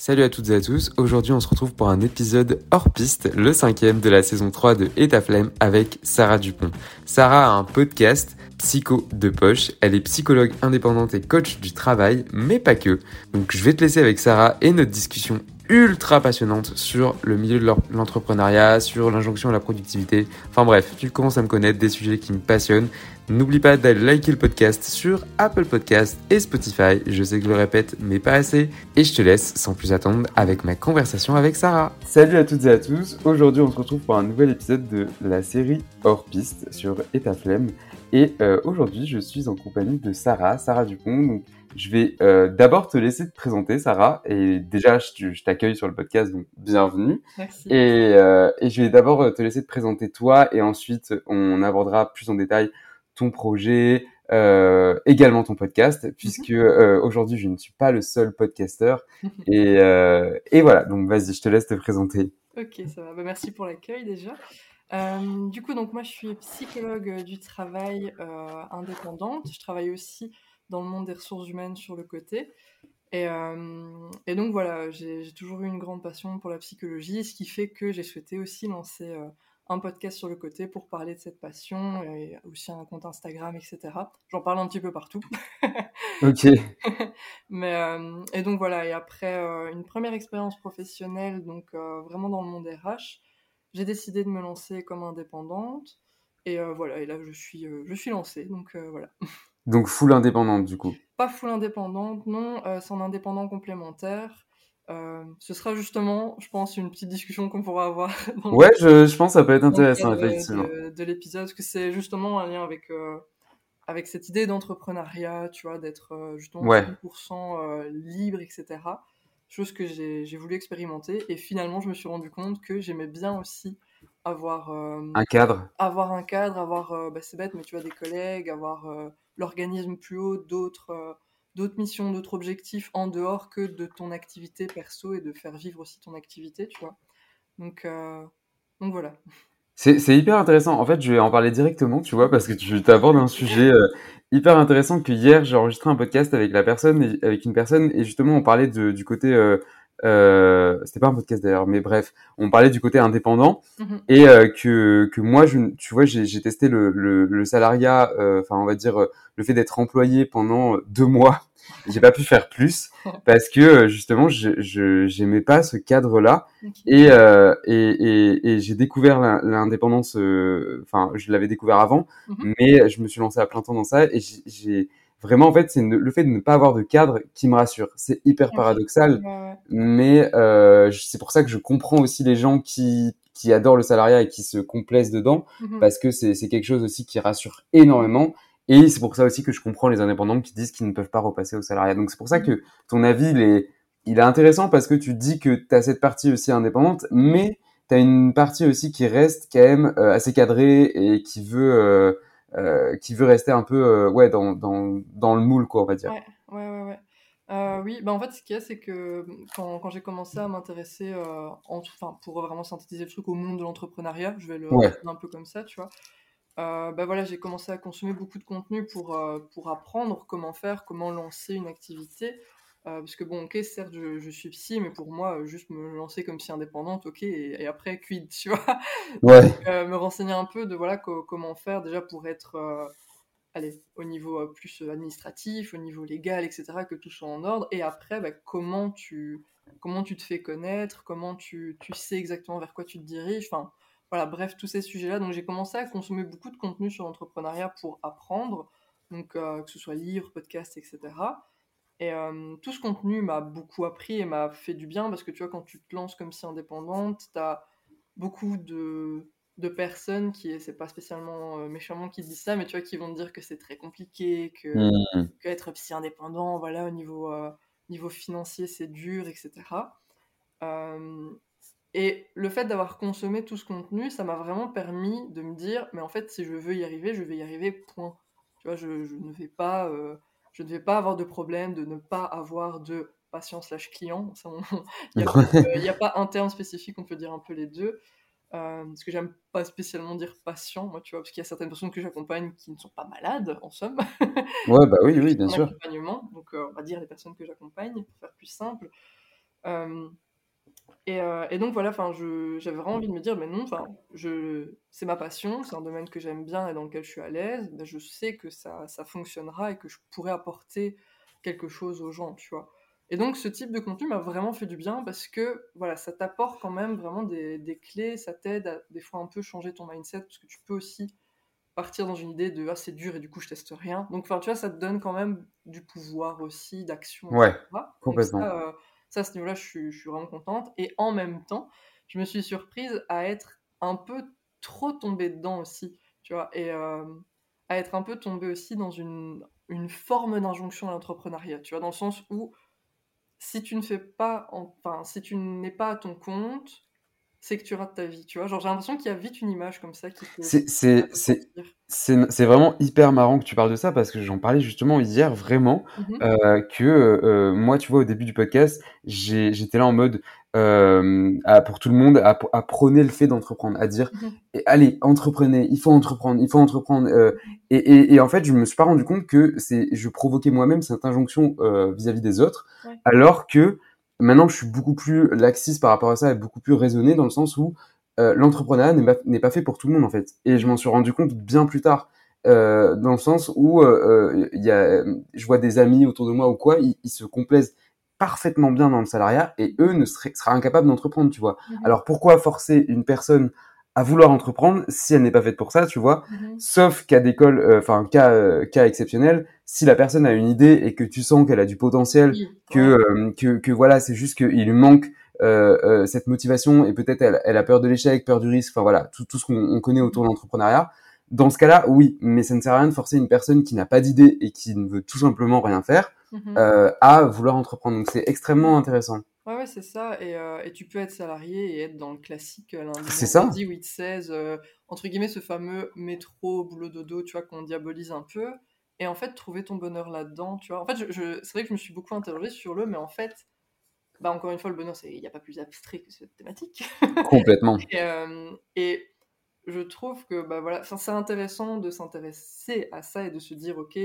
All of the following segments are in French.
Salut à toutes et à tous, aujourd'hui on se retrouve pour un épisode hors piste, le cinquième de la saison 3 de Etaflemme avec Sarah Dupont. Sarah a un podcast, Psycho de poche, elle est psychologue indépendante et coach du travail, mais pas que. Donc je vais te laisser avec Sarah et notre discussion ultra passionnante sur le milieu de l'entrepreneuriat, sur l'injonction à la productivité. Enfin bref, tu commences à me connaître, des sujets qui me passionnent. N'oublie pas d'aller liker le podcast sur Apple Podcast et Spotify. Je sais que je le répète, mais pas assez. Et je te laisse sans plus attendre avec ma conversation avec Sarah. Salut à toutes et à tous. Aujourd'hui, on se retrouve pour un nouvel épisode de la série Hors Piste sur Etaflemme. Et euh, aujourd'hui, je suis en compagnie de Sarah, Sarah Dupont. Je vais euh, d'abord te laisser te présenter, Sarah. Et déjà, je, t'accueille sur le podcast, donc bienvenue. Merci. Et, euh, et je vais d'abord te laisser te présenter toi, et ensuite on abordera plus en détail ton projet, euh, également ton podcast, mhm. puisque euh, aujourd'hui je ne suis pas le seul podcasteur. et, euh, et voilà, donc vas-y, je te laisse te présenter. Ok, ça va. Bah, merci pour l'accueil déjà. du coup, donc moi je suis psychologue du travail indépendante. Je travaille aussi dans le monde des ressources humaines sur le côté. Et, et donc voilà, j'ai toujours eu une grande passion pour la psychologie, ce qui fait que j'ai souhaité aussi lancer un podcast sur le côté pour parler de cette passion et aussi un compte Instagram, etc. J'en parle un petit peu partout. ok. Mais, euh, et donc voilà, et après euh, une première expérience professionnelle, donc euh, vraiment dans le monde RH, j'ai décidé de me lancer comme indépendante. Et voilà, et là je suis, je suis lancée, donc voilà. Donc full indépendante du coup Pas full indépendante, non, c'est un indépendant complémentaire. Euh, ce sera justement, je pense, une petite discussion qu'on pourra avoir. ouais, je, je, pense que ça peut être intéressant, effectivement. De, de l'épisode, parce que c'est justement un lien avec, euh, avec cette idée d'entrepreneuriat, tu vois, d'être euh, justement 100% libre, etc. Chose que j'ai voulu expérimenter. Et finalement, je me suis rendu compte que j'aimais bien aussi avoir un cadre. Avoir un cadre, avoir, bah, c'est bête, mais tu vois, des collègues, avoir l'organisme plus haut, d'autres d'autres missions, d'autres objectifs en dehors que de ton activité perso et de faire vivre aussi ton activité, tu vois. Donc, euh, donc voilà. C'est hyper intéressant. En fait, je vais en parler directement, tu vois, parce que tu abordes un sujet euh, hyper intéressant que hier, j'ai enregistré un podcast avec une personne, et justement, on parlait du côté euh, euh, c'était pas un podcast d'ailleurs, mais bref, on parlait du côté indépendant mhm. et euh, que que moi, je, tu vois, j'ai testé le, le, le salariat, euh, enfin on va dire le fait d'être employé pendant deux mois. J'ai pas pu faire plus parce que justement, je j'aimais pas ce cadre-là et, et, et, et j'ai découvert l'indépendance. Enfin, je l'avais découvert avant, mhm. mais je me suis lancé à plein temps dans ça et j'ai vraiment en fait c'est le fait de ne pas avoir de cadre qui me rassure. C'est hyper paradoxal mais euh, c'est pour ça que je comprends aussi les gens qui qui adorent le salariat et qui se complaisent dedans mhm. parce que c'est c'est quelque chose aussi qui rassure énormément. Et c'est pour ça aussi que je comprends les indépendants qui disent qu'ils ne peuvent pas repasser au salariat. Donc c'est pour ça mhm. que ton avis il est il est intéressant parce que tu dis que tu as cette partie aussi indépendante mais tu as une partie aussi qui reste quand même euh, assez cadrée et qui veut euh, euh, qui veut rester un peu euh, ouais dans, dans, dans le moule quoi on va dire. Ouais ouais ouais. ouais. Euh, oui, bah en fait, ce qu'il y a, c'est que quand, quand j'ai commencé à m'intéresser, enfin, pour vraiment synthétiser le truc au monde de l'entrepreneuriat, je vais le ouais. un peu comme ça, tu vois. Bah voilà, j'ai commencé à consommer beaucoup de contenu pour, pour apprendre comment faire, comment lancer une activité. Euh, parce que bon, ok, certes, je, suis psy, mais pour moi, juste me lancer comme psy indépendante, ok, et, après, quid, tu vois? Ouais. Euh, me renseigner un peu de voilà comment faire déjà pour être, euh, allez, au niveau plus administratif, au niveau légal, etc., que tout soit en ordre. Et après, bah, comment tu comment tu te fais connaître, comment tu, tu sais exactement vers quoi tu te diriges. Enfin, voilà, bref, tous ces sujets-là. Donc, j'ai commencé à consommer beaucoup de contenu sur l'entrepreneuriat pour apprendre, donc que ce soit livres, podcasts, etc. Et euh, tout ce contenu m'a beaucoup appris et m'a fait du bien parce que tu vois, quand tu te lances comme si indépendante, tu as beaucoup de, de personnes qui, c'est pas spécialement euh, méchamment qui disent ça, mais tu vois, qui vont te dire que c'est très compliqué, que, mmh. être psy indépendant, voilà, au niveau, euh, niveau financier, c'est dur, etc. et le fait d'avoir consommé tout ce contenu, ça m'a vraiment permis de me dire, mais en fait, si je veux y arriver, je vais y arriver, point. Tu vois, je, je ne vais pas je ne vais pas avoir de problème de ne pas avoir de patient slash client. Il n'y a, pas un terme spécifique, on peut dire un peu les deux. Euh, parce que j'aime pas spécialement dire patient, moi, tu vois, parce qu'il y a certaines personnes que j'accompagne qui ne sont pas malades, en somme. Ouais, bah oui, oui, bien sûr. Donc, euh, on va dire les personnes que j'accompagne, pour faire plus simple. Et, donc voilà, enfin, j'avais vraiment envie de me dire, mais non, enfin, c'est ma passion, c'est un domaine que j'aime bien et dans lequel je suis à l'aise. Ben, je sais que ça, ça fonctionnera et que je pourrais apporter quelque chose aux gens, tu vois. Et donc ce type de contenu m'a vraiment fait du bien parce que voilà, ça t'apporte quand même vraiment des, des clés, ça t'aide à des fois un peu changer ton mindset parce que tu peux aussi partir dans une idée de ah c'est dur et du coup je teste rien. Donc enfin tu vois ça te donne quand même du pouvoir aussi d'action. Ouais, complètement. Ça, euh, ça, à ce niveau-là je suis, je vraiment contente. Et en même temps je me suis surprise à être un peu trop tombée dedans aussi, tu vois, et euh, à être un peu tombée aussi dans une, une forme d'injonction à l'entrepreneuriat, tu vois, dans le sens où si tu ne fais pas, enfin, si tu n'es pas à ton compte, c'est que tu rates ta vie, tu vois. Genre, j'ai l'impression qu'il y a vite une image comme ça qui C'est vraiment hyper marrant que tu parles de ça parce que j'en parlais justement hier vraiment mmh euh, que euh, moi, tu vois, au début du podcast, j'étais là en mode euh, à, pour tout le monde à, à prôner le fait d'entreprendre, à dire mmh allez, entreprenez, il faut entreprendre, il faut entreprendre. Euh, et, et, et, en fait, je me suis pas rendu compte que c'est je provoquais moi-même cette injonction vis-à-vis des autres, alors que maintenant je suis beaucoup plus laxiste par rapport à ça et beaucoup plus raisonné dans le sens où euh, l'entrepreneuriat n'est pas, pas, fait pour tout le monde en fait. Et je m'en suis rendu compte bien plus tard. Euh, dans le sens où euh, il y a, je vois des amis autour de moi ou quoi, ils, ils se complaisent parfaitement bien dans le salariat et eux ne seraient, seraient incapables d'entreprendre, tu vois. Mhm. Alors pourquoi forcer une personne à vouloir entreprendre si elle n'est pas faite pour ça, tu vois mhm. Sauf cas d'école, euh, enfin cas euh, cas exceptionnel, si la personne a une idée et que tu sens qu'elle a du potentiel, que, euh, que, que voilà, c'est juste qu'il lui manque cette motivation et peut-être elle, elle a peur de l'échec, peur du risque, enfin voilà, tout, tout ce qu'on connaît autour de l'entrepreneuriat. Dans ce cas-là, oui, mais ça ne sert à rien de forcer une personne qui n'a pas d'idée et qui ne veut tout simplement rien faire Mhm. euh, à vouloir entreprendre. Donc c'est extrêmement intéressant. Ouais, ouais c'est ça. Et, euh, et, tu peux être salarié et être dans le classique euh, lundi, c'est ça. 8-16, euh, entre guillemets, ce fameux métro, boulot dodo, tu vois, qu'on diabolise un peu. Et en fait, trouver ton bonheur là-dedans, tu vois. En fait, je, je, c'est vrai que je me suis beaucoup interrogée sur le, mais en fait, bah, encore une fois, le bonheur, il n'y a pas plus abstrait que cette thématique. Complètement. et, euh, et, je trouve que bah, voilà, c'est intéressant de s'intéresser à ça et de se dire, ok,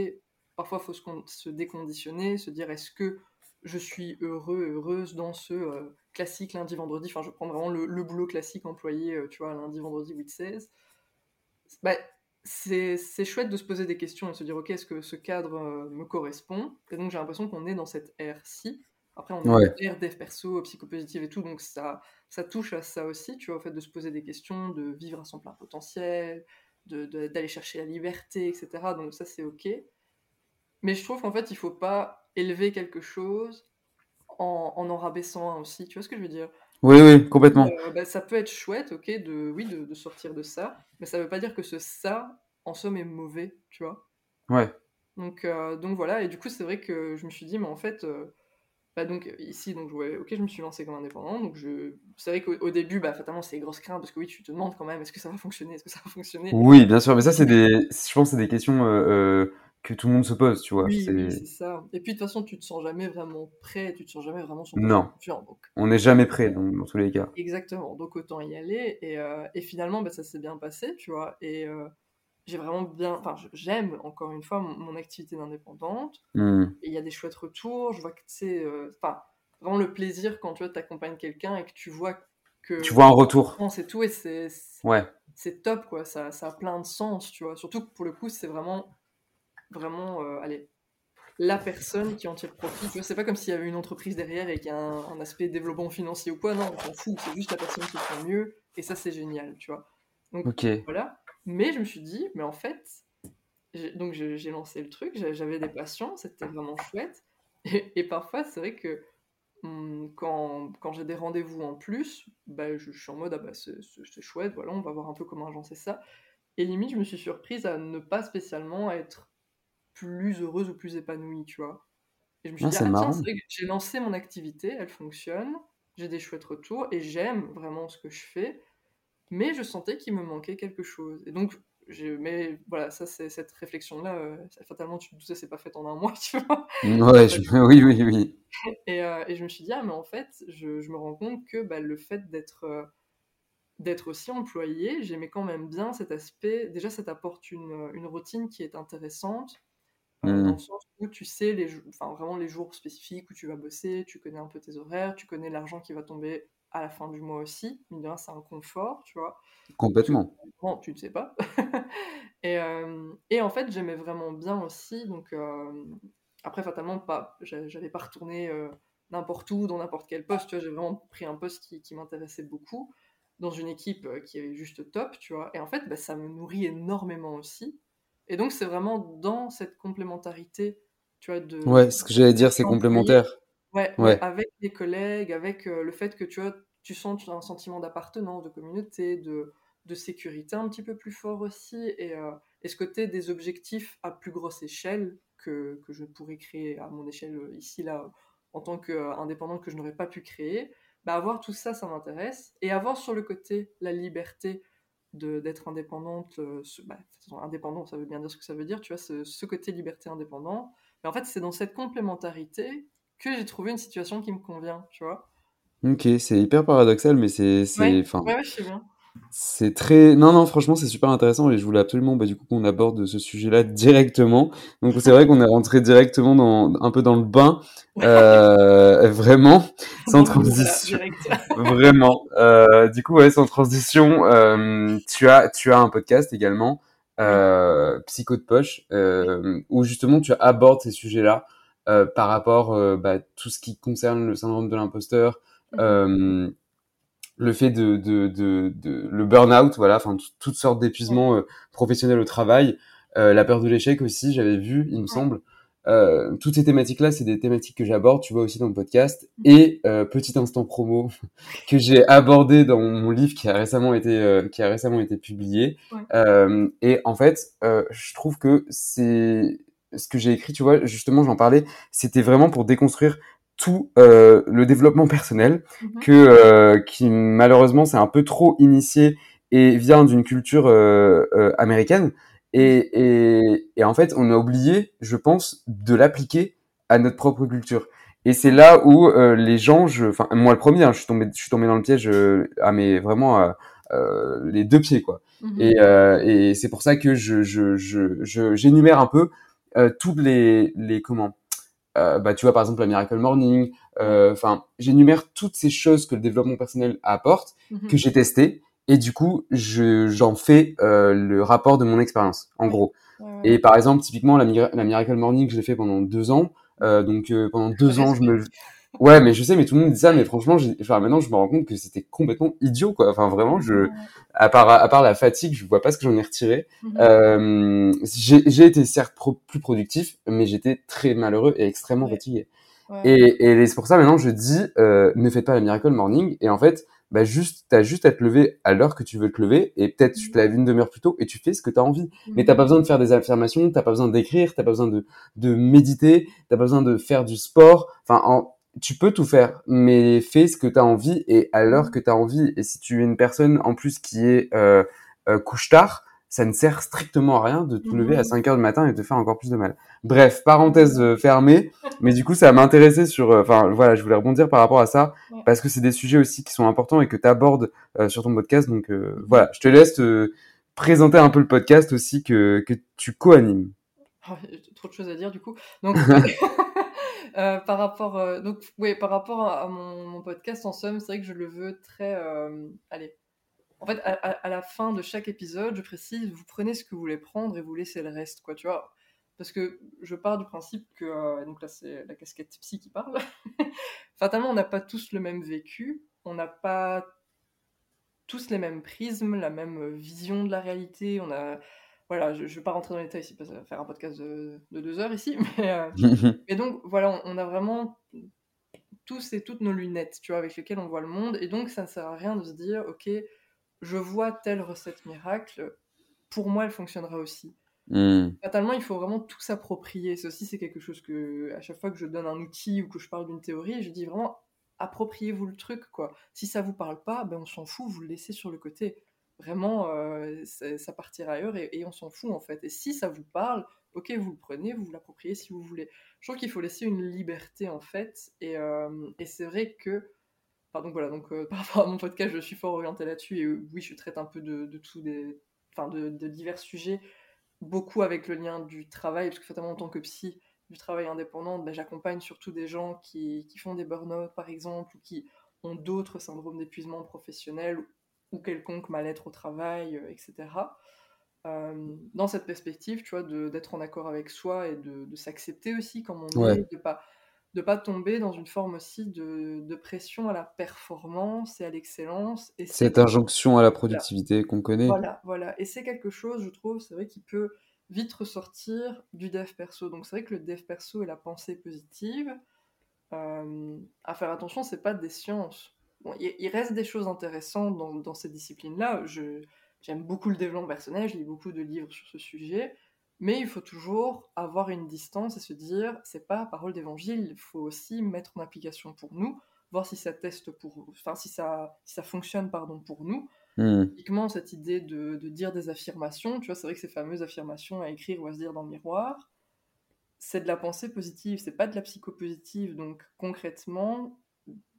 parfois il faut se, déconditionner, se dire est-ce que je suis heureux, heureuse dans ce euh, classique lundi, vendredi, enfin je prends vraiment le, boulot classique employé, euh, tu vois, lundi, vendredi, 8-16. Bah, c'est chouette de se poser des questions et de se dire ok, est-ce que ce cadre euh, me correspond? Et donc j'ai l'impression qu'on est dans cette ère-ci. Après, on est dans ère dev perso, psychopositive et tout, donc ça, ça touche à ça aussi, tu vois, au fait de se poser des questions, de vivre à son plein potentiel, d'aller de, chercher la liberté, etc. Donc ça, c'est ok. Mais je trouve qu'en fait, il faut pas élever quelque chose en en, rabaissant un aussi. Tu vois ce que je veux dire? Oui, oui, complètement. Euh, bah, ça peut être chouette, ok, de, oui, de, de, sortir de ça, mais ça veut pas dire que ce ça, en somme, est mauvais, tu vois? Ouais. Donc, euh, donc voilà, et du coup, c'est vrai que je me suis dit, mais en fait, euh, bah donc ici, donc ouais, ok, je me suis lancé comme indépendant, donc je, c'est vrai qu'au début, bah fatalement, c'est grosse crainte parce que oui, tu te demandes quand même, est-ce que ça va fonctionner, est-ce que ça va fonctionner? Oui, bien sûr, mais ça, c'est des, je pense, c'est des questions que tout le monde se pose, tu vois. Oui, c'est ça. Et puis de toute façon, tu te sens jamais vraiment prêt, tu te sens jamais vraiment sur Non. Donc... On n'est jamais prêt dans, dans, tous les cas. Exactement. Donc autant y aller. Et, euh, et finalement, bah, ça s'est bien passé, tu vois. Et euh, j'ai vraiment bien. Enfin, j'aime encore une fois mon, activité d'indépendante. Mmh. Et il y a des chouettes retours. Je vois que c'est. Euh, enfin, vraiment le plaisir quand tu accompagnes quelqu'un et que tu vois que. Tu vois un retour. C'est tout et c'est. Ouais. C'est top, quoi. Ça, ça a plein de sens, tu vois. Surtout que pour le coup, c'est vraiment vraiment, euh, allez, la personne qui en tire profit. Vois, c'est pas comme s'il y avait une entreprise derrière et qu'il y a un, aspect développement financier ou quoi. Non, on s'en fout. C'est juste la personne qui fait mieux. Et ça, c'est génial, tu vois. Donc, voilà. Mais je me suis dit, mais en fait, donc j'ai lancé le truc, j'avais des patients, c'était vraiment chouette. Et, parfois, c'est vrai que hum, quand, quand j'ai des rendez-vous en plus, bah, je, suis en mode, ah bah c'est chouette, voilà, on va voir un peu comment agencer ça. Et limite, je me suis surprise à ne pas spécialement être plus heureuse ou plus épanouie, tu vois. Et je me suis ah, dit, ah, tiens, j'ai lancé mon activité, elle fonctionne, j'ai des chouettes retours et j'aime vraiment ce que je fais, mais je sentais qu'il me manquait quelque chose. Et donc, mais voilà, ça, c'est cette réflexion-là, euh, fatalement, tu te c'est pas fait en un mois, tu vois. Ouais, oui, oui, oui. Et, euh, et, je me suis dit, ah, mais en fait, je, je me rends compte que bah, le fait d'être. Euh, d'être aussi employé, j'aimais quand même bien cet aspect. Déjà, ça t'apporte une, une routine qui est intéressante dans Mmh. le sens où tu sais les enfin, vraiment les jours spécifiques où tu vas bosser, tu connais un peu tes horaires, tu connais l'argent qui va tomber à la fin du mois aussi. Mine c'est un confort, tu vois? Complètement. bon, tu ne sais pas. Et et en fait, j'aimais vraiment bien aussi donc après fatalement pas j'a j'allais pas retourner, heu, n'importe où, dans n'importe quel poste, tu vois? J'ai vraiment pris un poste qui qui m'intéressait beaucoup, dans une équipe, qui est juste top, tu vois? Et en fait, bah, ça me nourrit énormément aussi et donc c'est vraiment dans cette complémentarité, tu vois, Ouais, de ce que j'allais dire, c'est complémentaire. ouais, ouais, Ouais. avec les collègues, avec, heu, le fait que, tu vois, tu sens tu as un sentiment d'appartenance, de communauté, de de sécurité un petit peu plus fort aussi et heu et ce côté des objectifs à plus grosse échelle que que je pourrais créer à mon échelle, heu, ici, là, en tant qu'indépendante que je n'aurais pas pu créer? Bah, avoir tout ça, ça m'intéresse et avoir sur le côté la liberté d'être indépendante, ce bah, indépendant, ça veut bien dire ce que ça veut dire, tu vois? Ce ce côté liberté indépendant. Mais en fait, c'est dans cette complémentarité que j'ai trouvé une situation qui me convient, tu vois? OK, c'est hyper paradoxal, mais c'est Ouais, ouais, ouais, je sais bien. C'est très non, non, franchement, c'est super intéressant et je voulais absolument, bah, du coup, qu'on aborde ce sujet-là directement. Donc c'est vrai qu'on est rentré directement dans un peu dans le bain, heu, vraiment, sans transition. Vraiment. Heu, du coup, ouais, sans transition, hem, tu as tu as un podcast également, heu, Psycho de poche, hem, où justement tu abordes ces sujets-là, heu, par rapport, heu, bah, tout ce qui concerne le syndrome de l'imposteur, Mmh mh. Le fait de de de de le burn-out, voilà, enfin toutes sortes d'épuisements, heu, professionnels au travail, heu, la peur de l'échec aussi, j'avais vu, il me semble. Heu, toutes ces thématiques-là, c'est des thématiques que j'aborde, tu vois, aussi dans le podcast Mmh mh. et heu, petit instant promo que j'ai abordé dans mon livre qui a récemment été, heu, qui a récemment été publié. Ouais. Et en fait, je trouve que c'est ce que j'ai écrit, tu vois, justement, j'en parlais, c'était vraiment pour déconstruire tout, heu, le développement personnel Mmh mh. que, heu, qui malheureusement s'est un peu trop initié et vient d'une culture, heu heu, américaine et et et en fait, on a oublié, je pense, de l'appliquer à notre propre culture. Et c'est là où euh, les gens, je, enfin moi le premier, hein, je suis tombé, je suis tombé dans le piège euh, à mes vraiment euh, euh, les deux pieds quoi. Mmh mh. Et, euh, et c'est pour ça que je, je, je, je- j'énumère un peu euh, tous les, les comment, euh, bah tu vois par exemple la Miracle Morning, euh, enfin j'énumère toutes ces choses que le développement personnel apporte, Mmh que j'ai testé et du coup je, j'en fais euh, le rapport de mon expérience en gros. Ouais, Et par exemple, typiquement, la, la Miracle Morning, je l'ai fait pendant deux ans. Euh, donc euh, pendant deux ans, je me... Ouais, mais je sais, mais tout le monde dit ça, mais franchement, enfin, maintenant, je me rends compte que c'était complètement idiot, quoi. Enfin, vraiment, je... À part, à part la fatigue, je vois pas ce que j'en ai retiré. Mh. Euh, j'ai j'ai été certes pro- plus productif, mais j'étais très malheureux et extrêmement Ouais. fatigué. Ouais. Et, et c'est pour ça maintenant je dis euh, ne faites pas la miracle morning et en fait bah juste t'as juste à te lever à l'heure que tu veux te lever et peut-être tu Mmh te lèves une demi-heure plus tôt et tu fais ce que tu as envie. mh. Mais Mmh t'as mh. pas besoin de faire des affirmations, t'as pas besoin d'écrire, t'as pas besoin de de méditer, t'as pas besoin de faire du sport. Enfin en, tu peux tout faire, mais fais ce que tu as envie et à l'heure que tu as envie. Et si tu es une personne en plus qui est euh, euh, couche tard, ça ne sert strictement à rien de te Mmh lever à mh. 5 heures du matin et de te faire encore plus de mal. Bref, parenthèse euh, fermée. Mais du coup, ça m'intéressait sur. euh, Enfin, voilà, je voulais rebondir par rapport à ça Ouais. parce que c'est des sujets aussi qui sont importants et que tu abordes euh, sur ton podcast. Donc euh, voilà, je te laisse te présenter un peu le podcast aussi que que tu co-animes. Trop de choses à dire du coup. Donc heu, par rapport, heu, donc ouais, par rapport à à mon mon podcast en somme, c'est vrai que je le veux très, hem, allez, en fait, à à la fin de chaque épisode, je précise, vous prenez ce que vous voulez prendre et vous laissez le reste, quoi, tu vois? Parce que je pars du principe que, donc là, c'est la casquette psy qui parle. Fatalement, on n'a pas tous le même vécu, on n'a pas tous les mêmes prismes, la même, vision de la réalité, on a voilà, je je vais pas rentrer dans les détails ici parce que ça va faire un podcast de de 2 heures ici, mais, heu, et donc voilà, on on a vraiment tous et toutes nos lunettes, tu vois, avec lesquelles on voit le monde et donc ça ne sert à rien de se dire: «OK, je vois telle recette miracle, pour moi, elle fonctionnera aussi». Hmm. Fatalement, il faut vraiment tout s'approprier. Aussi, c'est quelque chose que, à chaque fois que je donne un outil ou que je parle d'une théorie, je dis vraiment appropriez-vous le truc, quoi. Si ça vous parle pas, ben on s'en fout, vous le laissez sur le côté. Vraiment, euh, ça partira ailleurs et, on s'en fout en fait. Et si ça vous parle, ok, vous le prenez, vous l'appropriez si vous voulez. Je trouve qu'il faut laisser une liberté en fait. Et, euh, c'est vrai que, donc voilà, donc euh, par rapport à mon podcast, je suis fort orienté là-dessus et oui, je traite un peu de, tout des, enfin, de, divers sujets beaucoup avec le lien du travail, parce que fatalement en tant que psy, du travail indépendant, ben, j'accompagne surtout des gens qui, qui font des burn-out par exemple, ou qui ont d'autres syndromes d'épuisement professionnel ou quelconque mal-être au travail, euh, etc. Euh, dans cette perspective, tu vois, d'être en accord avec soi et de, de s'accepter aussi comme on est, de pas de pas tomber dans une forme aussi de, de pression à la performance et à l'excellence. Et Cette injonction à la productivité qu'on connaît. Voilà, voilà. Et c'est quelque chose, je trouve, c'est vrai, qui peut vite ressortir du dev perso. Donc c'est vrai que le dev perso et la pensée positive, euh, à faire attention, c'est pas des sciences. Bon, il, reste des choses intéressantes dans, dans ces disciplines-là. J'aime beaucoup le développement personnel, je lis beaucoup de livres sur ce sujet, mais il faut toujours avoir une distance et se dire, c'est pas parole d'évangile, il faut aussi mettre en application pour nous, voir si ça teste pour, enfin si ça, si ça fonctionne pardon pour nous. Mmh. Typiquement cette idée de, de, dire des affirmations, tu vois, c'est vrai que ces fameuses affirmations à écrire ou à se dire dans le miroir, c'est de la pensée positive, c'est pas de la psychopositive. Donc concrètement,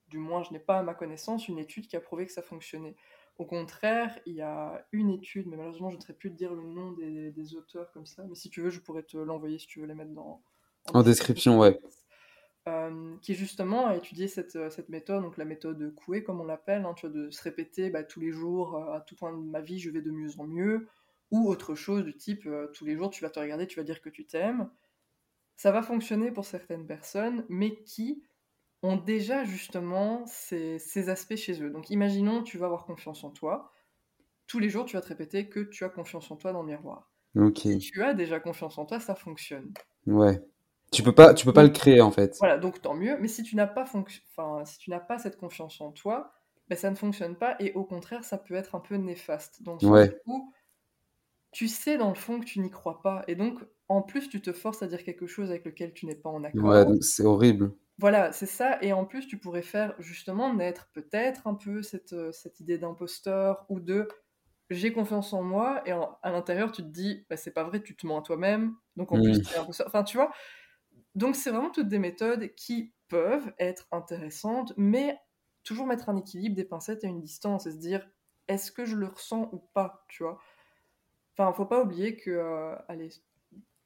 du moins je n'ai pas à ma connaissance une étude qui a prouvé que ça fonctionnait. Au contraire, il y a une étude, mais malheureusement je ne saurais plus te dire le nom des, auteurs comme ça, mais si tu veux, je pourrais te l'envoyer si tu veux les mettre dans... En, description, ouais. Euh, qui justement a étudié cette, cette, méthode, donc la méthode Coué comme on l'appelle, hein, tu vois, de se répéter bah, tous les jours, euh, à tout point de ma vie, je vais de mieux en mieux, ou autre chose du type, euh, tous les jours, tu vas te regarder, tu vas dire que tu t'aimes, ça va fonctionner pour certaines personnes, mais qui ont déjà justement ces, aspects chez eux. Donc imaginons, tu vas avoir confiance en toi. Tous les jours, tu vas te répéter que tu as confiance en toi dans le miroir. Si tu as déjà confiance en toi, ça fonctionne. Ouais. Tu peux pas, tu peux pas le créer en fait. Voilà, donc tant mieux. Mais si tu n'as pas, enfin, si tu n'as pas cette confiance en toi, ben, ça ne fonctionne pas et au contraire, ça peut être un peu néfaste. Donc, ouais. coup, tu sais dans le fond que tu n'y crois pas. Et donc, en plus, tu te forces à dire quelque chose avec lequel tu n'es pas en accord. Ouais, donc c'est horrible. Voilà, c'est ça. Et en plus, tu pourrais faire justement naître peut-être un peu cette, euh, cette idée d'imposteur ou de j'ai confiance en moi. Et à l'intérieur, tu te dis bah, c'est pas vrai, tu te mens à toi-même. Donc en plus, mmh. tu es imposteur. Enfin, tu vois. Donc c'est vraiment toutes des méthodes qui peuvent être intéressantes, mais toujours mettre un équilibre, des pincettes et une distance et se dire est-ce que je le ressens ou pas, tu vois? Enfin, faut pas oublier que, euh, allez,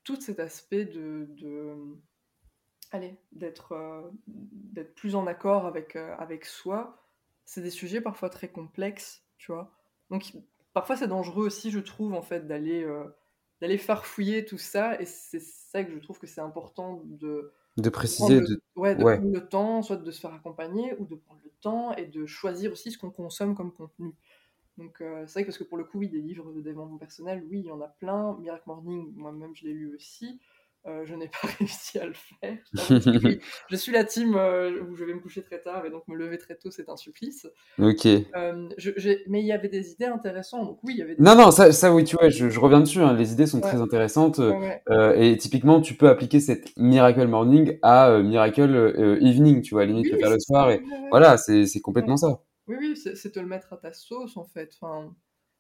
tout cet aspect de, allez, d'être euh, d'être plus en accord avec, euh, avec soi, c'est des sujets parfois très complexes, tu vois. Donc parfois c'est dangereux aussi, je trouve, en fait, d'aller euh, d'aller farfouiller tout ça, et c'est ça que je trouve que c'est important de de préciser, de, ouais, de prendre le temps, soit de se faire accompagner, ou de prendre le temps et de choisir aussi ce qu'on consomme comme contenu. Donc euh, c'est vrai que parce que pour le coup, oui, des livres de développement personnel, oui, il y en a plein. Miracle Morning, moi-même, je l'ai lu aussi. Euh, je n'ai pas réussi à le faire. je suis la team euh, où je vais me coucher très tard et donc me lever très tôt, c'est un supplice. Ok. mais il y avait des idées intéressantes. Donc oui, il y avait. Non, non, ça, ça oui, tu vois, je, reviens dessus. Hein. Les idées sont très intéressantes et typiquement, tu peux appliquer cette Miracle Morning à Miracle Evening, tu vois, limite le faire le soir et voilà, c'est complètement ça. Oui, oui, c'est te le mettre à ta sauce, en fait. Enfin,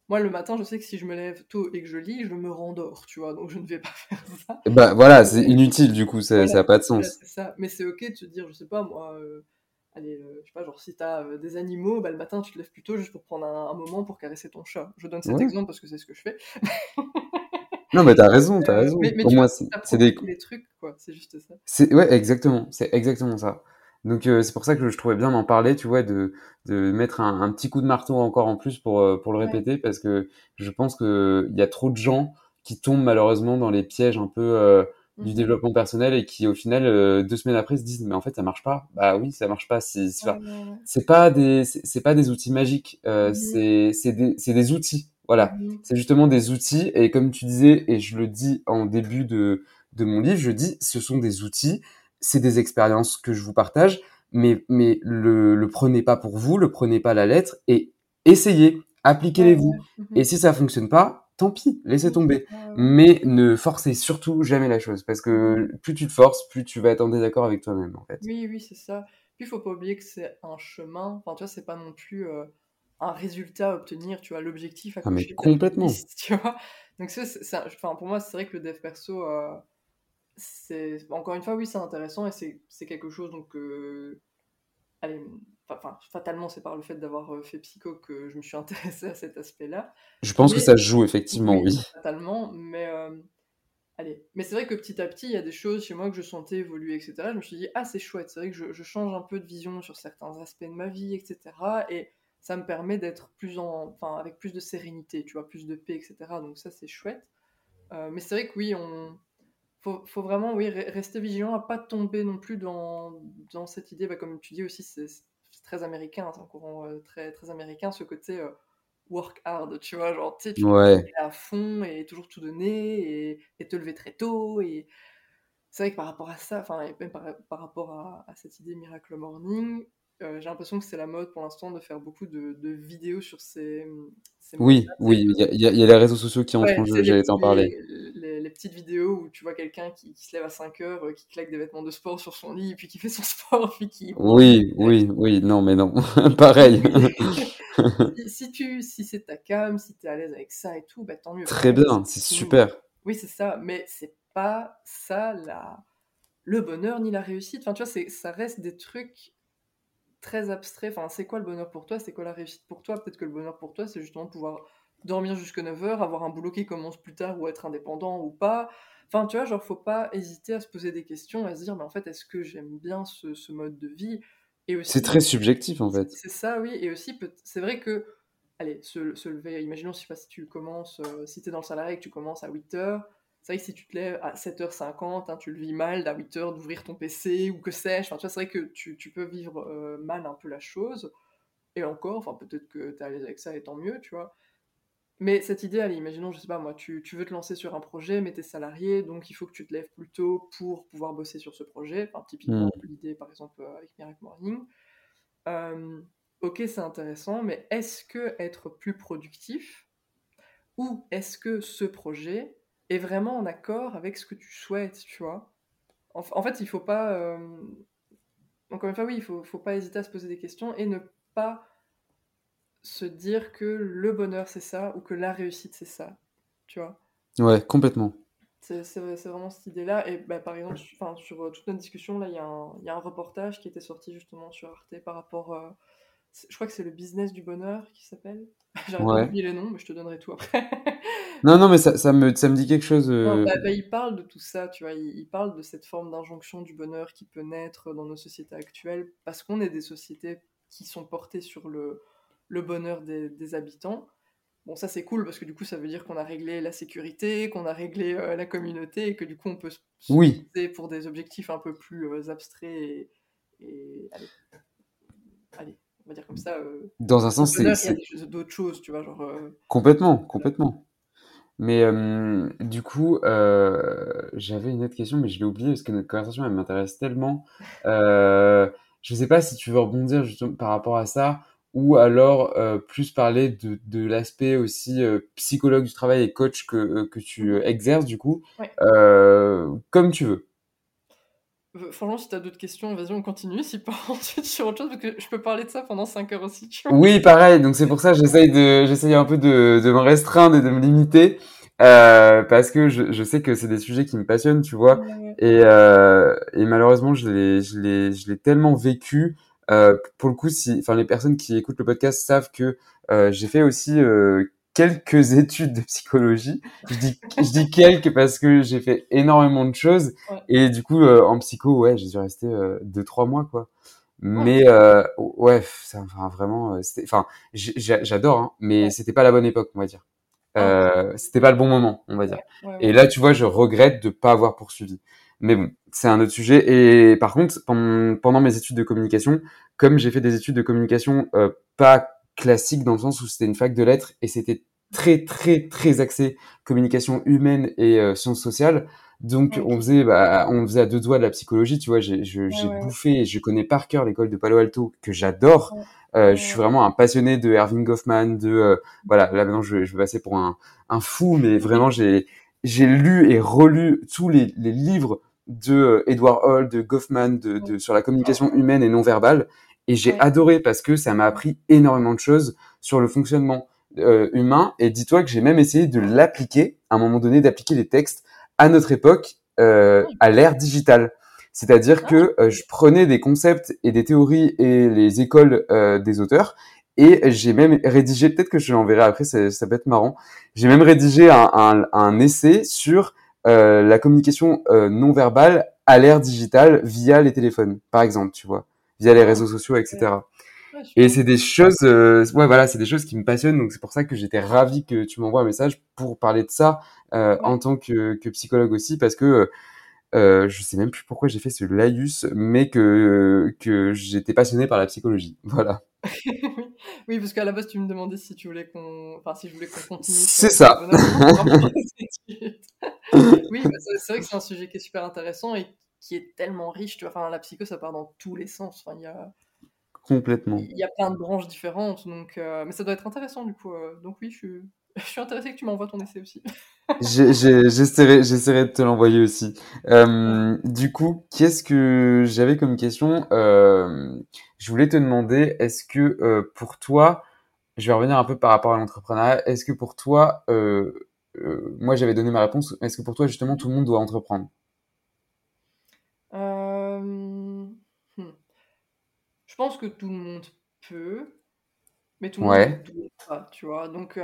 moi, le matin, je sais que si je me lève tôt et que je lis, je me rendors, tu vois, donc je ne vais pas faire ça. Bah voilà, c'est inutile, du coup, ça n'a pas de sens. ça. Mais c'est ok de se dire, je sais pas, moi, euh, allez, euh, je sais pas, genre, si t'as euh, des animaux, bah, le matin, tu te lèves plus tôt juste pour prendre un, moment pour caresser ton chat. Je donne cet exemple parce que c'est ce que je fais. non, mais t'as raison, t'as raison. Mais, pour moi, c'est des... des trucs, quoi, c'est juste ça. Ouais, exactement, c'est exactement ça. Donc euh, c'est pour ça que je trouvais bien d'en parler, tu vois, de, de mettre un, un, petit coup de marteau encore en plus pour, euh, pour le répéter, parce que je pense qu'il y a trop de gens qui tombent malheureusement dans les pièges un peu euh, du mmh développement personnel et qui au final deux semaines après se disent mais en fait ça marche pas. Bah oui, ça marche pas. C'est c'est pas des c'est pas des outils magiques, mmh c'est c'est des c'est des outils. Voilà, mmh c'est justement des outils et comme tu disais et je le dis en début de de mon livre, je dis ce sont des outils c'est des expériences que je vous partage, mais, mais le, le prenez pas pour vous, le prenez pas à la lettre et essayez, appliquez-les-vous. Et si ça fonctionne pas, tant pis, laissez tomber. Mais ne forcez surtout jamais la chose, parce que plus tu te forces, plus tu vas être en désaccord avec toi-même, en fait. Oui, oui, c'est ça. Puis il faut pas oublier que c'est un chemin. Enfin, tu vois, c'est pas non plus euh, un résultat à obtenir. Tu vois, l'objectif à ah, mais complètement. tu vois. Donc ça, enfin, pour moi, c'est vrai que le dev perso. Euh, c'est encore une fois oui c'est intéressant et c'est quelque chose donc allez, enfin, fatalement, c'est par le fait d'avoir euh, fait psycho que je me suis intéressée à cet aspect-là. Je pense que ça joue, effectivement, oui. oui. Fatalement, mais euh, allez. Mais c'est vrai que petit à petit, il y a des choses chez moi que je sentais évoluer, etc. Je me suis dit, ah, c'est chouette, c'est vrai que je, je, change un peu de vision sur certains aspects de ma vie, etc. Et ça me permet d'être plus en, enfin, avec plus de sérénité, tu vois, plus de paix, etc. Donc ça, c'est chouette. Euh, mais c'est vrai que oui, on faut, faut vraiment oui, rester vigilant à pas tomber non plus dans, dans cette idée, bah, comme tu dis aussi, c'est très américain, c'est un courant euh, très, très américain, ce côté euh, work hard, tu vois, genre, tu ouais. à fond et toujours tout donner et, et te lever très tôt. Et c'est vrai que par rapport à ça, enfin, même par, par rapport à, à, cette idée Miracle Morning, euh, j'ai l'impression que c'est la mode pour l'instant de faire beaucoup de, de vidéos sur ces. ces oui, oui, il y, y, a les réseaux sociaux qui entrent en jeu, j'allais t'en parler. Les, les, petites vidéos où tu vois quelqu'un qui, qui, se lève à 5 heures, euh, qui claque des vêtements de sport sur son lit, puis qui fait son sport, puis qui. Oui, oui, oui, non, mais non, pareil. si, si, tu, si c'est ta cam, si tu es à l'aise avec ça et tout, bah, tant mieux. Très bien, c'est super. Oui, c'est ça, mais c'est pas ça la... le bonheur ni la réussite. Enfin, tu vois, ça reste des trucs très abstrait. Enfin, c'est quoi le bonheur pour toi C'est quoi la réussite pour toi? Peut-être que le bonheur pour toi, c'est justement pouvoir dormir jusqu'à 9h, avoir un boulot qui commence plus tard ou être indépendant ou pas. Enfin, tu vois, genre, faut pas hésiter à se poser des questions, à se dire, mais en fait, est-ce que j'aime bien ce, ce, mode de vie? Et aussi, C'est très subjectif, en fait. C'est ça, oui. Et aussi, c'est vrai que, allez, se, se, lever, imaginons, je sais pas si tu commences, euh, si tu es dans le salarié et que tu commences à 8h, c'est vrai que si tu te lèves à 7h50, hein, tu le vis mal à 8h d'ouvrir ton PC ou que sais-je. Enfin, c'est vrai que tu, tu peux vivre euh, mal un peu la chose. Et encore, enfin, peut-être que tu es à l'aise avec ça et tant mieux, tu vois. Mais cette idée, allez, imaginons, je sais pas moi, tu, tu veux te lancer sur un projet, mais tu es salarié, donc il faut que tu te lèves plus tôt pour pouvoir bosser sur ce projet. Enfin, typiquement, mmh. l'idée, par exemple, euh, avec Miracle Morning. Euh, ok, c'est intéressant, mais est-ce que être plus productif ou est-ce que ce projet est vraiment en accord avec ce que tu souhaites, tu vois. En, en, fait, il faut pas. Euh... Encore une fois, oui, il faut, faut pas hésiter à se poser des questions et ne pas se dire que le bonheur c'est ça ou que la réussite c'est ça, tu vois. Ouais, complètement. C'est vraiment cette idée-là. Et bah, par exemple, sur, sur euh, toute notre discussion, là, il y, y, a un reportage qui était sorti justement sur Arte par rapport. Euh, je crois que c'est le business du bonheur qui s'appelle. J'arrête ouais. d'oublier les noms, mais je te donnerai tout après. non, non, mais ça, ça, me, ça me dit quelque chose. Euh... Non, bah, bah, il parle de tout ça, tu vois. Il, il parle de cette forme d'injonction du bonheur qui peut naître dans nos sociétés actuelles parce qu'on est des sociétés qui sont portées sur le, le bonheur des, des habitants. Bon, ça c'est cool parce que du coup, ça veut dire qu'on a réglé la sécurité, qu'on a réglé euh, la communauté et que du coup, on peut se oui. pour des objectifs un peu plus euh, abstraits et. et... Allez. Allez on va dire comme ça. Euh, Dans un sens, c'est. Il y a d'autres choses, tu vois, genre. Complètement, complètement. Mais euh, du coup, euh, j'avais une autre question, mais je l'ai oubliée parce que notre conversation, elle m'intéresse tellement. Euh, je ne sais pas si tu veux rebondir justement par rapport à ça, ou alors euh, plus parler de, de l'aspect aussi psychologue du travail et coach que, que tu exerces, du coup, ouais. comme tu veux. Franchement, si tu as d'autres questions, vas-y, on continue. Si pas ensuite sur autre chose, parce que je peux parler de ça pendant 5 heures aussi. Tu vois. Oui, pareil. Donc c'est pour ça que j'essaye de, j'essaye un peu de, de me restreindre et de me limiter. Euh, parce que je, je sais que c'est des sujets qui me passionnent, tu vois. Ouais. Et, euh, et malheureusement, je l'ai, je l'ai, je l'ai tellement vécu. Euh, pour le coup, si, enfin, les personnes qui écoutent le podcast savent que euh, j'ai fait aussi euh, quelques études de psychologie. Je dis, je dis quelques parce que j'ai fait énormément de choses. Ouais. Et du coup, euh, en psycho, ouais, j'ai dû rester euh, deux, trois mois, quoi. Mais euh, ouais, ça, enfin, vraiment, euh, enfin, j'adore, hein, mais ouais. c'était pas la bonne époque, on va dire. Euh, c'était pas le bon moment, on va dire. Et là, tu vois, je regrette de pas avoir poursuivi. Mais bon, c'est un autre sujet. Et par contre, pendant mes études de communication, comme j'ai fait des études de communication euh, pas classiques dans le sens où c'était une fac de lettres et c'était très très très axé communication humaine et euh, sciences sociales. Donc okay. on faisait bah, on faisait à deux doigts de la psychologie, tu vois. J'ai ouais. bouffé, je connais par cœur l'école de Palo Alto que j'adore. Euh, je suis vraiment un passionné de Erving Goffman, de euh, voilà. Là maintenant je, je vais passer pour un, un fou, mais vraiment j'ai j'ai lu et relu tous les, les livres de euh, Edward Hall, de Goffman, de, de, sur la communication humaine et non verbale. Et j'ai adoré parce que ça m'a appris énormément de choses sur le fonctionnement euh, humain. Et dis-toi que j'ai même essayé de l'appliquer, à un moment donné, d'appliquer les textes à notre époque, euh, à l'ère digitale. C'est-à-dire que je prenais des concepts et des théories et les écoles des auteurs et j'ai même rédigé, peut-être que je l'enverrai après, ça, ça peut être marrant. J'ai même rédigé un, un, un essai sur euh, la communication euh, non verbale à l'ère digitale via les téléphones, par exemple, tu vois, via les réseaux sociaux, etc. Et c'est des choses, euh, ouais, voilà, c'est des choses qui me passionnent. Donc c'est pour ça que j'étais ravi que tu m'envoies un message pour parler de ça euh, en tant que, que, psychologue aussi, parce que euh, je sais même plus pourquoi j'ai fait ce laïus, mais que que j'étais passionné par la psychologie. Voilà. oui, parce qu'à la base, tu me demandais si tu voulais qu'on, enfin, si je voulais qu'on continue. C'est ça. oui, bah, c'est vrai que c'est un sujet qui est super intéressant et qui est tellement riche. Tu vois, enfin, la psycho, ça part dans tous les sens. Enfin, il y a complètement. Il y a plein de branches différentes, donc, euh, mais ça doit être intéressant du coup. Euh, donc oui, je suis, je suis intéressé que tu m'envoies ton essai aussi. J'essaierai, j'essaierai de te l'envoyer aussi. Euh, du coup, qu'est-ce que j'avais comme question? Je voulais te demander, est-ce que euh, pour toi, je vais revenir un peu par rapport à l'entrepreneuriat, est-ce que pour toi, moi j'avais donné ma réponse, est-ce que pour toi justement tout le monde doit entreprendre? Pense que tout le monde peut, mais tout le monde ne doit pas, tu vois. Donc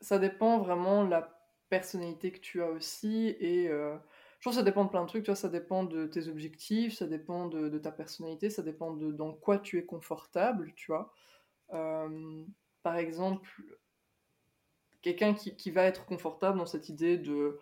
ça dépend vraiment de la personnalité que tu as aussi et euh, je pense que ça dépend de plein de trucs, tu vois, ça dépend de tes objectifs, ça dépend de, de ta personnalité, ça dépend de dans quoi tu es confortable, tu vois. Euh, par exemple, quelqu'un qui, qui, va être confortable dans cette idée de,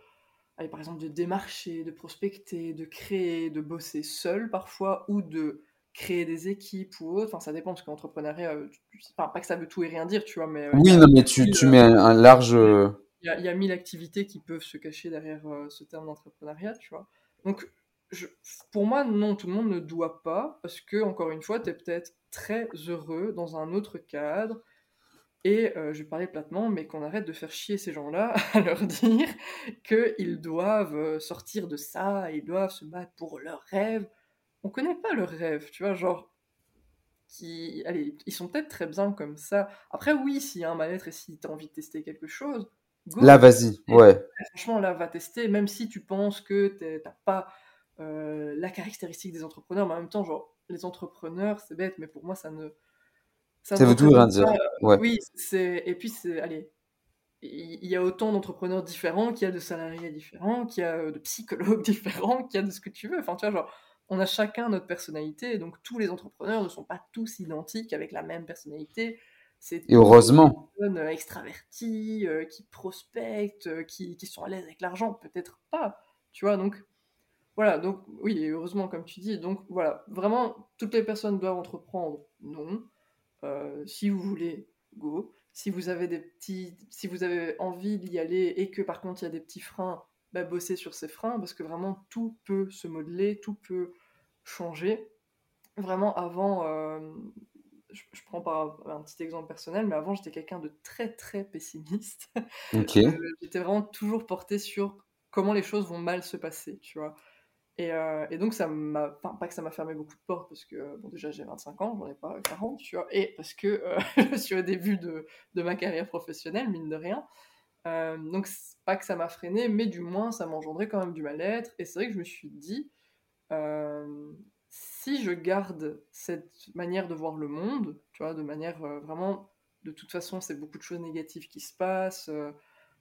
allez, par exemple, de démarcher, de prospecter, de créer, de bosser seul parfois, ou de créer des équipes ou autre. Enfin, ça dépend, parce qu'entrepreneuriat, euh, enfin, pas que ça veut tout et rien dire, tu vois, mais... Euh, oui, non, mais tu, tu mets un, large... Il y, a, il y, a, mille activités qui peuvent se cacher derrière euh, ce terme d'entrepreneuriat, tu vois. Donc, je, pour moi, non, tout le monde ne doit pas, parce que, encore une fois, tu es peut-être très heureux dans un autre cadre, et euh, je parler platement, mais qu'on arrête de faire chier ces gens-là à leur dire qu'ils doivent sortir de ça, ils doivent se battre pour leurs rêves on connaît pas leurs rêves, tu vois, genre, qui, allez, ils sont peut-être très bien comme ça. Après, oui, s'il y a un mal-être et si tu as envie de tester quelque chose, là, vas-y, ouais. Franchement, là, va tester, même si tu penses que t'as pas euh, la caractéristique des entrepreneurs, mais en même temps, genre, les entrepreneurs, c'est bête, mais pour moi, ça ne. Ça, veut tout rien dire. Ouais. Oui, c'est. Et puis, c'est. Allez, il y a autant d'entrepreneurs différents qu'il y a de salariés différents, qu'il y a de psychologues différents, qu'il y a de ce que tu veux. Enfin, tu vois, genre, on a chacun notre personnalité, donc tous les entrepreneurs ne sont pas tous identiques avec la même personnalité. C'est et heureusement. Des personnes euh, extraverties, euh, qui prospectent, euh, qui, qui, sont à l'aise avec l'argent, peut-être pas. Tu vois, donc voilà, donc oui, heureusement, comme tu dis. Donc voilà, vraiment, toutes les personnes doivent entreprendre, non. si vous voulez, go. Si vous avez des petits, si vous avez envie d'y aller et que par contre il y a des petits freins, bah, bosser sur ses freins parce que vraiment tout peut se modeler, tout peut changer. Vraiment, avant, euh, je, prends par un petit exemple personnel, mais avant j'étais quelqu'un de très très pessimiste. Euh, j'étais vraiment toujours porté sur comment les choses vont mal se passer, tu vois. Et, euh, et, donc, ça m'a. Pas que ça m'a fermé beaucoup de portes, parce que, bon, déjà, j'ai 25 ans, j'en ai pas 40, tu vois. Et parce que je suis au début de, de, ma carrière professionnelle, mine de rien. Euh, donc, pas que ça m'a freiné, mais du moins, ça m'engendrait quand même du mal-être. Et c'est vrai que je me suis dit, euh, si je garde cette manière de voir le monde, tu vois, de manière euh, vraiment, de toute façon, c'est beaucoup de choses négatives qui se passent.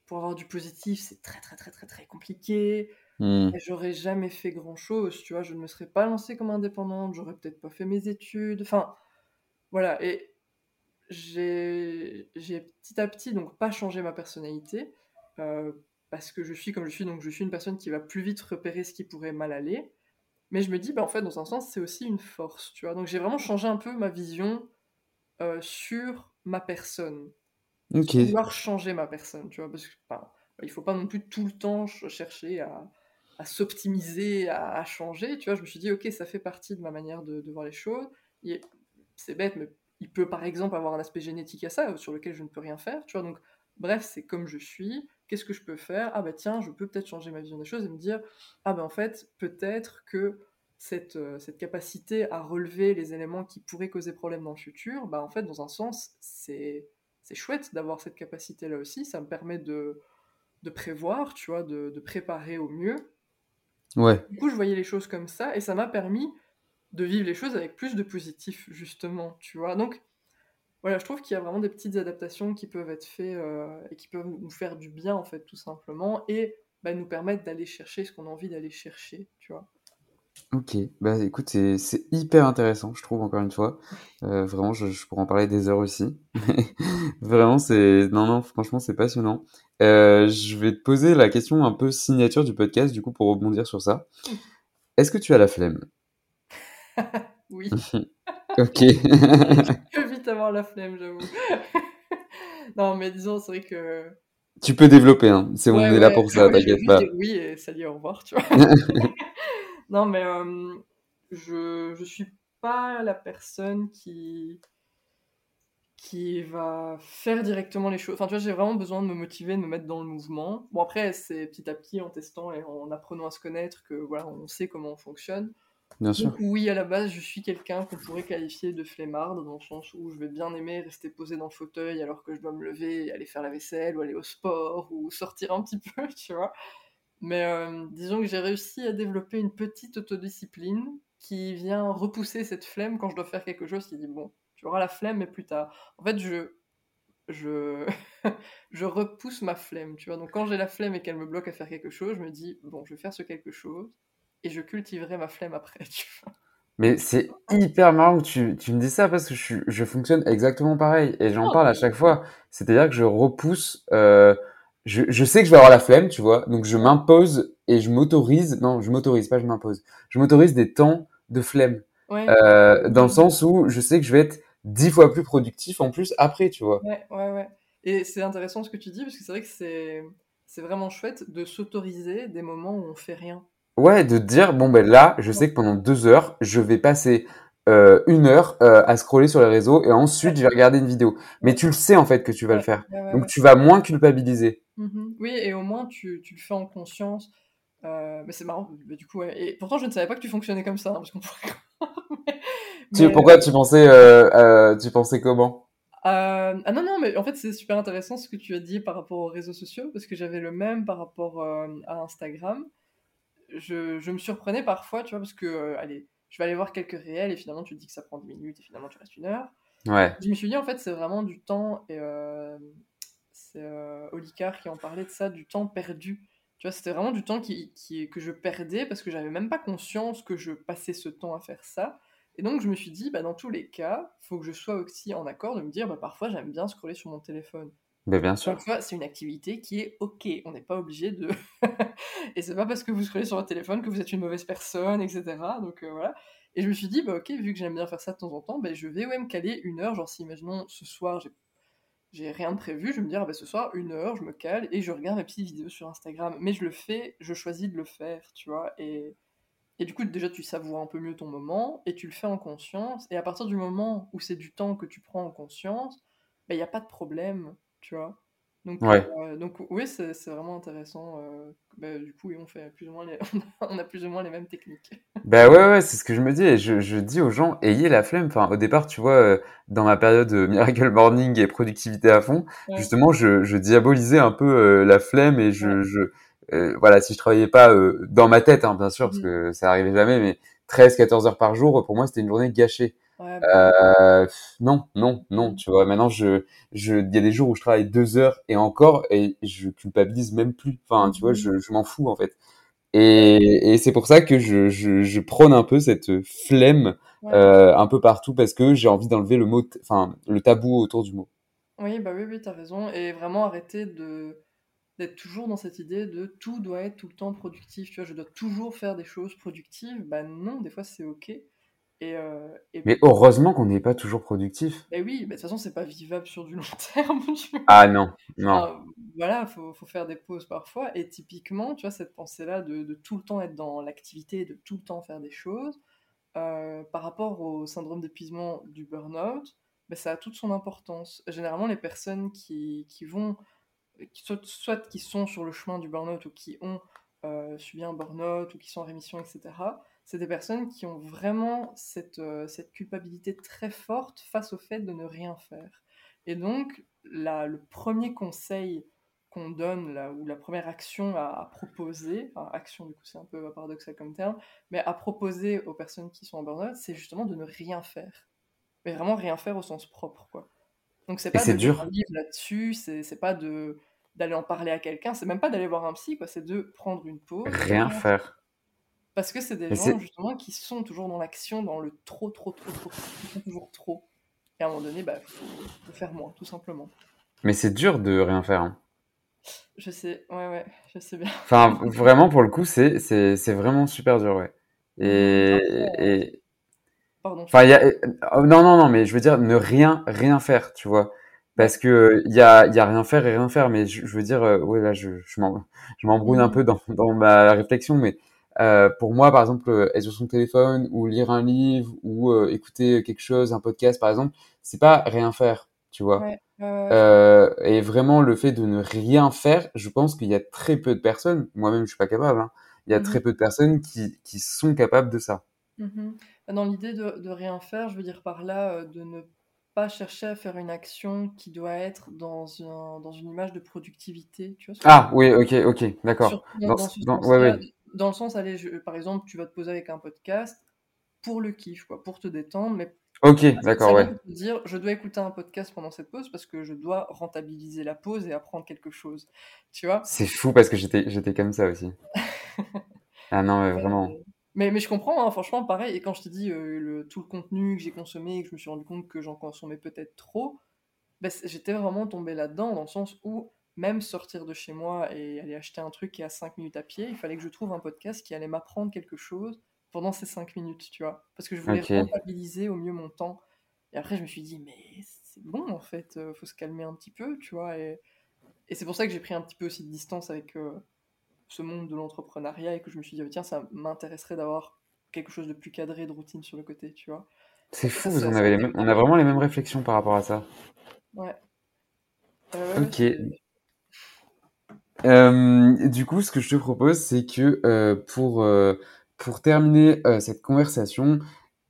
pour avoir du positif, c'est très, très, très, très, très compliqué. Mmh. Et j'aurais jamais fait grand chose, tu vois. Je ne me serais pas lancée comme indépendante, j'aurais peut-être pas fait mes études. Enfin, voilà. Et j'ai petit à petit donc pas changé ma personnalité euh, parce que je suis comme je suis, donc je suis une personne qui va plus vite repérer ce qui pourrait mal aller. Mais je me dis, bah, en fait, dans un sens, c'est aussi une force, tu vois. Donc j'ai vraiment changé un peu ma vision euh, sur ma personne. Ok. Vouloir changer ma personne, tu vois. Parce que, il faut pas non plus tout le temps chercher à, à s'optimiser, à, à, changer, tu vois. Je me suis dit, ok, ça fait partie de ma manière de, de voir les choses. C'est bête, mais il peut par exemple avoir un aspect génétique à ça, sur lequel je ne peux rien faire, tu vois. Donc, bref, c'est comme je suis. Qu'est-ce que je peux faire? Ah bah tiens, je peux peut-être changer ma vision des choses et me dire, ah bah en fait, peut-être que cette, euh, cette capacité à relever les éléments qui pourraient causer problème dans le futur, bah en fait, dans un sens, c'est chouette d'avoir cette capacité-là aussi. Ça me permet de, de prévoir, tu vois, de, de préparer au mieux. Ouais. Du coup, je voyais les choses comme ça et ça m'a permis de vivre les choses avec plus de positif, justement, tu vois. Donc, voilà, je trouve qu'il y a vraiment des petites adaptations qui peuvent être faites euh, et qui peuvent nous faire du bien, en fait, tout simplement, et bah, nous permettre d'aller chercher ce qu'on a envie d'aller chercher, tu vois. Ok, bah écoute, c'est hyper intéressant, je trouve, encore une fois. Euh, vraiment, je, je pourrais en parler des heures aussi. Vraiment, c'est... Non, non, franchement, c'est passionnant. Euh, je vais te poser la question un peu signature du podcast, du coup, pour rebondir sur ça. Est-ce que tu as la flemme? Oui, Ok. je peux vite avoir la flemme, j'avoue. Non, mais disons, c'est vrai que... Tu peux développer, hein. C'est, on Ouais, est là pour ça, t'inquiète pas. oui et salut, au revoir, tu vois. Non, mais euh, je, je suis pas la personne qui, qui va faire directement les choses. Enfin, tu vois, j'ai vraiment besoin de me motiver, de me mettre dans le mouvement. Bon, après, c'est petit à petit en testant et en apprenant à se connaître que voilà, on sait comment on fonctionne. Donc oui, à la base, je suis quelqu'un qu'on pourrait qualifier de flemmard, dans le sens où je vais bien aimer rester posé dans le fauteuil alors que je dois me lever et aller faire la vaisselle ou aller au sport ou sortir un petit peu, tu vois. Mais euh, disons que j'ai réussi à développer une petite autodiscipline qui vient repousser cette flemme quand je dois faire quelque chose qui dit bon, tu auras la flemme mais plus tard. En fait, je je repousse ma flemme, tu vois. Donc quand j'ai la flemme et qu'elle me bloque à faire quelque chose, je me dis bon, je vais faire ce quelque chose et je cultiverai ma flemme après, tu vois. Mais c'est hyper marrant que tu, tu me dis ça parce que je, fonctionne exactement pareil et j'en Oh, parle à chaque fois. C'est-à-dire que je repousse, euh, je, je sais que je vais avoir la flemme, tu vois, donc je m'impose et je m'autorise, non, je m'autorise pas, je m'impose. Je m'autorise des temps de flemme, ouais, euh, dans le sens où je sais que je vais être dix fois plus productif en plus après, tu vois. ouais, ouais, ouais. Et c'est intéressant ce que tu dis parce que c'est vrai que c'est c'est vraiment chouette de s'autoriser des moments où on fait rien. Ouais, de te dire, bon ben là, je sais que pendant deux heures, je vais passer euh, une heure euh, à scroller sur les réseaux et ensuite je vais regarder une vidéo. Mais tu le sais en fait que tu vas le faire. ouais, ouais, Donc tu vas moins culpabiliser. Mhm. Oui, et au moins tu, tu le fais en conscience. Euh, mais c'est marrant, mais du coup, ouais. Et pourtant je ne savais pas que tu fonctionnais comme ça, hein, parce qu'on pourrait croire. Mais, Tu, mais, pourquoi tu pensais, tu pensais comment? ah non, non, mais en fait c'est super intéressant ce que tu as dit par rapport aux réseaux sociaux, parce que j'avais le même par rapport à Instagram. Je, je me surprenais parfois, tu vois, parce que, euh, allez, je vais aller voir quelques réels, et finalement tu te dis que ça prend 10 minutes, et finalement tu restes une heure. Ouais, Je me suis dit, en fait, c'est vraiment du temps, et euh, c'est euh, Olicard qui en parlait de ça, du temps perdu. Tu vois, c'était vraiment du temps qui, qui, que je perdais parce que j'avais même pas conscience que je passais ce temps à faire ça. Et donc, je me suis dit, bah, dans tous les cas, faut que je sois aussi en accord de me dire, bah, parfois, j'aime bien scroller sur mon téléphone. Ben bien sûr. c'est une activité qui est OK. On n'est pas obligé de. et c'est pas parce que vous scrollez sur votre téléphone que vous êtes une mauvaise personne, etc. Donc, euh, voilà. Et je me suis dit, bah, OK, vu que j'aime bien faire ça de temps en temps, bah, je vais ouais, me caler une heure. Genre, si, imaginons, ce soir, j'ai j'ai rien de prévu, je vais me dire, ah bah, ce soir, une heure, je me cale et je regarde mes petites vidéos sur Instagram. Mais je le fais, je choisis de le faire, tu vois. Et, et du coup, déjà, tu savoures un peu mieux ton moment et tu le fais en conscience. Et à partir du moment où c'est du temps que tu prends en conscience, il n'y a pas de problème, tu vois. Donc, Ouais. euh, donc oui, c'est vraiment intéressant. euh, bah, du coup, et on, fait plus ou moins les... on a plus ou moins les mêmes techniques. Ben ouais, ouais, c'est ce que je me dis. Et je, je dis aux gens, ayez la flemme. Enfin, au départ, tu vois, euh, dans ma période Miracle Morning et productivité à fond, Ouais, justement, je, je diabolisais un peu euh, la flemme et je, je voilà, si je travaillais pas dans ma tête, hein, bien sûr, parce Mhm. que ça arrivait jamais, mais 13, 14 heures par jour, pour moi, c'était une journée gâchée. Ouais, Euh, non, non, non, tu vois. Maintenant, je, je, il y a des jours où je travaille deux heures et encore, et je culpabilise même plus. Enfin, tu vois, Mhm. je, je m'en fous en fait. Et, et c'est pour ça que je, je, je prône un peu cette flemme ouais. euh, un peu partout parce que j'ai envie d'enlever le mot, enfin, le tabou autour du mot. Oui, bah oui, oui, t'as raison. Et vraiment arrêter de d'être toujours dans cette idée de tout doit être tout le temps productif. Tu vois, je dois toujours faire des choses productives. Bah non, des fois c'est ok. Et, euh, et Mais heureusement qu'on n'est pas toujours productif. bah oui, bah, de toute façon c'est pas vivable sur du long terme. tu vois. Ah non, non. Enfin, voilà, faut, faut faire des pauses parfois. Et typiquement, tu vois, cette pensée-là de, de tout le temps être dans l'activité, de tout le temps faire des choses, euh, par rapport au syndrome d'épuisement du burn-out, bah, ça a toute son importance. Généralement, les personnes qui, qui vont qui soit, soit qui sont sur le chemin du burn-out ou qui ont euh, subi un burn-out ou qui sont en rémission, etc., c'est des personnes qui ont vraiment cette, euh, cette culpabilité très forte face au fait de ne rien faire. Et donc, la, le premier conseil qu'on donne, là, ou la première action à, proposer, enfin, action du coup c'est un peu paradoxal comme terme, mais à proposer aux personnes qui sont en burn-out, c'est justement de ne rien faire. Mais vraiment rien faire au sens propre, quoi. Donc c'est pas de dur. un livre là-dessus, c'est pas de d'aller en parler à quelqu'un, c'est même pas d'aller voir un psy, quoi, c'est de prendre une pause. Rien faire. Parce que c'est des gens justement qui sont toujours dans l'action, dans le trop, trop, trop, trop, toujours trop. Et à un moment donné, bah, faut, faut faire moins, tout simplement. Mais c'est dur de rien faire. Hein. Je sais, ouais, ouais, je sais bien. Enfin, vraiment, pour le coup, c'est, c'est, vraiment super dur, ouais. Et. et... Pardon. Enfin, y a... Oh, non, non, non, mais je veux dire, ne rien, rien faire, tu vois. Parce que il y a, y a rien faire et rien faire, mais je, veux dire, euh, ouais, là, je, je m'embrouille un mmh. peu dans, dans ma réflexion, mais euh, pour moi, par exemple, euh, être sur son téléphone ou lire un livre ou euh, écouter quelque chose, un podcast, par exemple, c'est pas rien faire, tu vois. Ouais. Euh, et vraiment, le fait de ne rien faire, je pense qu'il y a très peu de personnes, moi-même je suis pas capable, hein, il y a très mmh peu de personnes qui, qui sont capables de ça. Mmh Dans l'idée de, de, rien faire, je veux dire par là de ne pas chercher à faire une action qui doit être dans, un, dans une image de productivité. Tu vois ah oui, ok, ok, d'accord. Dans, dans, ouais, ouais. Dans, le sens, allez, par exemple, tu vas te poser avec un podcast pour le kiff, quoi, pour te détendre, mais Ok, d'accord, ouais. Dire, je dois écouter un podcast pendant cette pause parce que je dois rentabiliser la pause et apprendre quelque chose. Tu vois? C'est fou parce que j'étais, j'étais comme ça aussi. ah non, mais vraiment. Mais, mais je comprends, hein, franchement, pareil. Et quand je te dis euh, le, tout le contenu que j'ai consommé et que je me suis rendu compte que j'en consommais peut-être trop, bah, j'étais vraiment tombé là-dedans dans le sens où même sortir de chez moi et aller acheter un truc qui est à 5 minutes à pied, il fallait que je trouve un podcast qui allait m'apprendre quelque chose pendant ces cinq minutes, tu vois. Parce que je voulais rentabiliser au mieux mon temps. Et après, je me suis dit, mais c'est bon, en fait, euh, faut se calmer un petit peu, tu vois. Et, et c'est pour ça que j'ai pris un petit peu aussi de distance avec euh, ce monde de l'entrepreneuriat et que je me suis dit, oh, tiens, ça m'intéresserait d'avoir quelque chose de plus cadré, de routine sur le côté, tu vois. C'est fou, vous en avez les on a vraiment les mêmes réflexions par rapport à ça. Ouais. Euh, ok. Du coup, ce que je te propose, c'est que pour pour terminer euh, cette conversation,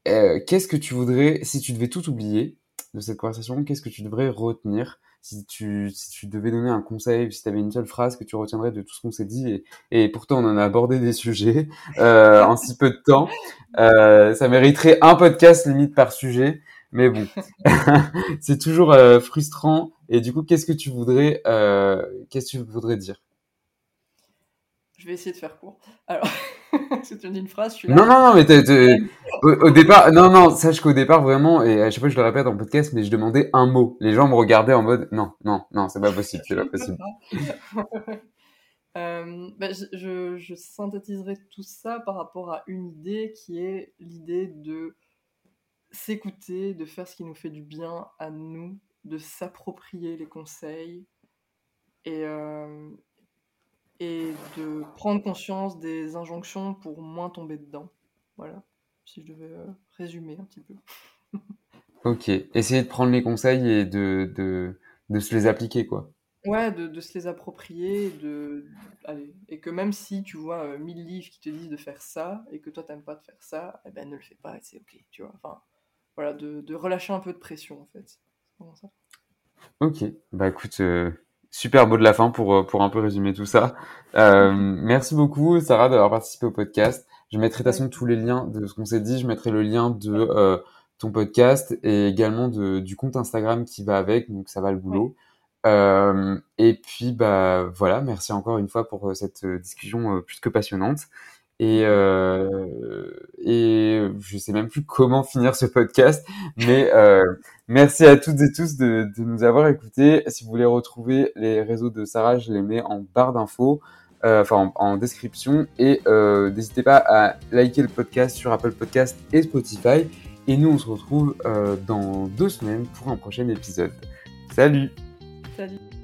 euh, qu'est-ce que tu voudrais, si tu devais tout oublier de cette conversation, qu'est-ce que tu devrais retenir? Si tu, si tu devais donner un conseil, si tu avais une seule phrase que tu retiendrais de tout ce qu'on s'est dit, et, et, pourtant on en a abordé des sujets euh, en si peu de temps, euh, ça mériterait un podcast limite par sujet, mais bon, c'est toujours euh, frustrant. Et du coup, qu'est-ce que tu voudrais, euh, qu'est-ce que tu voudrais dire? Je vais essayer de faire court. Alors. si tu dis une phrase, je suis là. Non, non, non, mais au, départ, non, non, sache qu'au départ, vraiment, et à chaque fois je le répète en podcast, mais je demandais un mot. Les gens me regardaient en mode, non, non, non, c'est pas possible, c'est pas possible. euh, je, je, synthétiserai tout ça par rapport à une idée qui est l'idée de s'écouter, de faire ce qui nous fait du bien à nous, de s'approprier les conseils et, euh, et de prendre conscience des injonctions pour moins tomber dedans. Voilà, si je devais euh, résumer un petit peu. ok, essayer de prendre les conseils et de, de, de se les appliquer, quoi. Ouais, de, de, se les approprier, de, allez, et que même si tu vois euh, mille livres qui te disent de faire ça, et que toi t'aimes pas de faire ça, eh ben ne le fais pas, et c'est ok, tu vois. Enfin, voilà, de, de relâcher un peu de pression, en fait. Ça. Ok, bah écoute, euh, super beau de la fin pour, euh, pour un peu résumer tout ça. Euh, merci beaucoup, Sarah, d'avoir participé au podcast. Je mettrai de toute façon tous les liens de ce qu'on s'est dit. Je mettrai le lien de euh, ton podcast et également de, du compte Instagram qui va avec, donc ça va le boulot. Et puis, bah voilà, merci encore une fois pour cette discussion plus que passionnante. Et, euh, et je sais même plus comment finir ce podcast, mais euh, merci à toutes et tous de, de, nous avoir écoutés. Si vous voulez retrouver les réseaux de Sarah, je les mets en barre d'infos, euh, enfin en, en, description. Et euh, n'hésitez pas à liker le podcast sur Apple Podcast et Spotify. Et nous, on se retrouve euh, dans deux semaines pour un prochain épisode. Salut Salut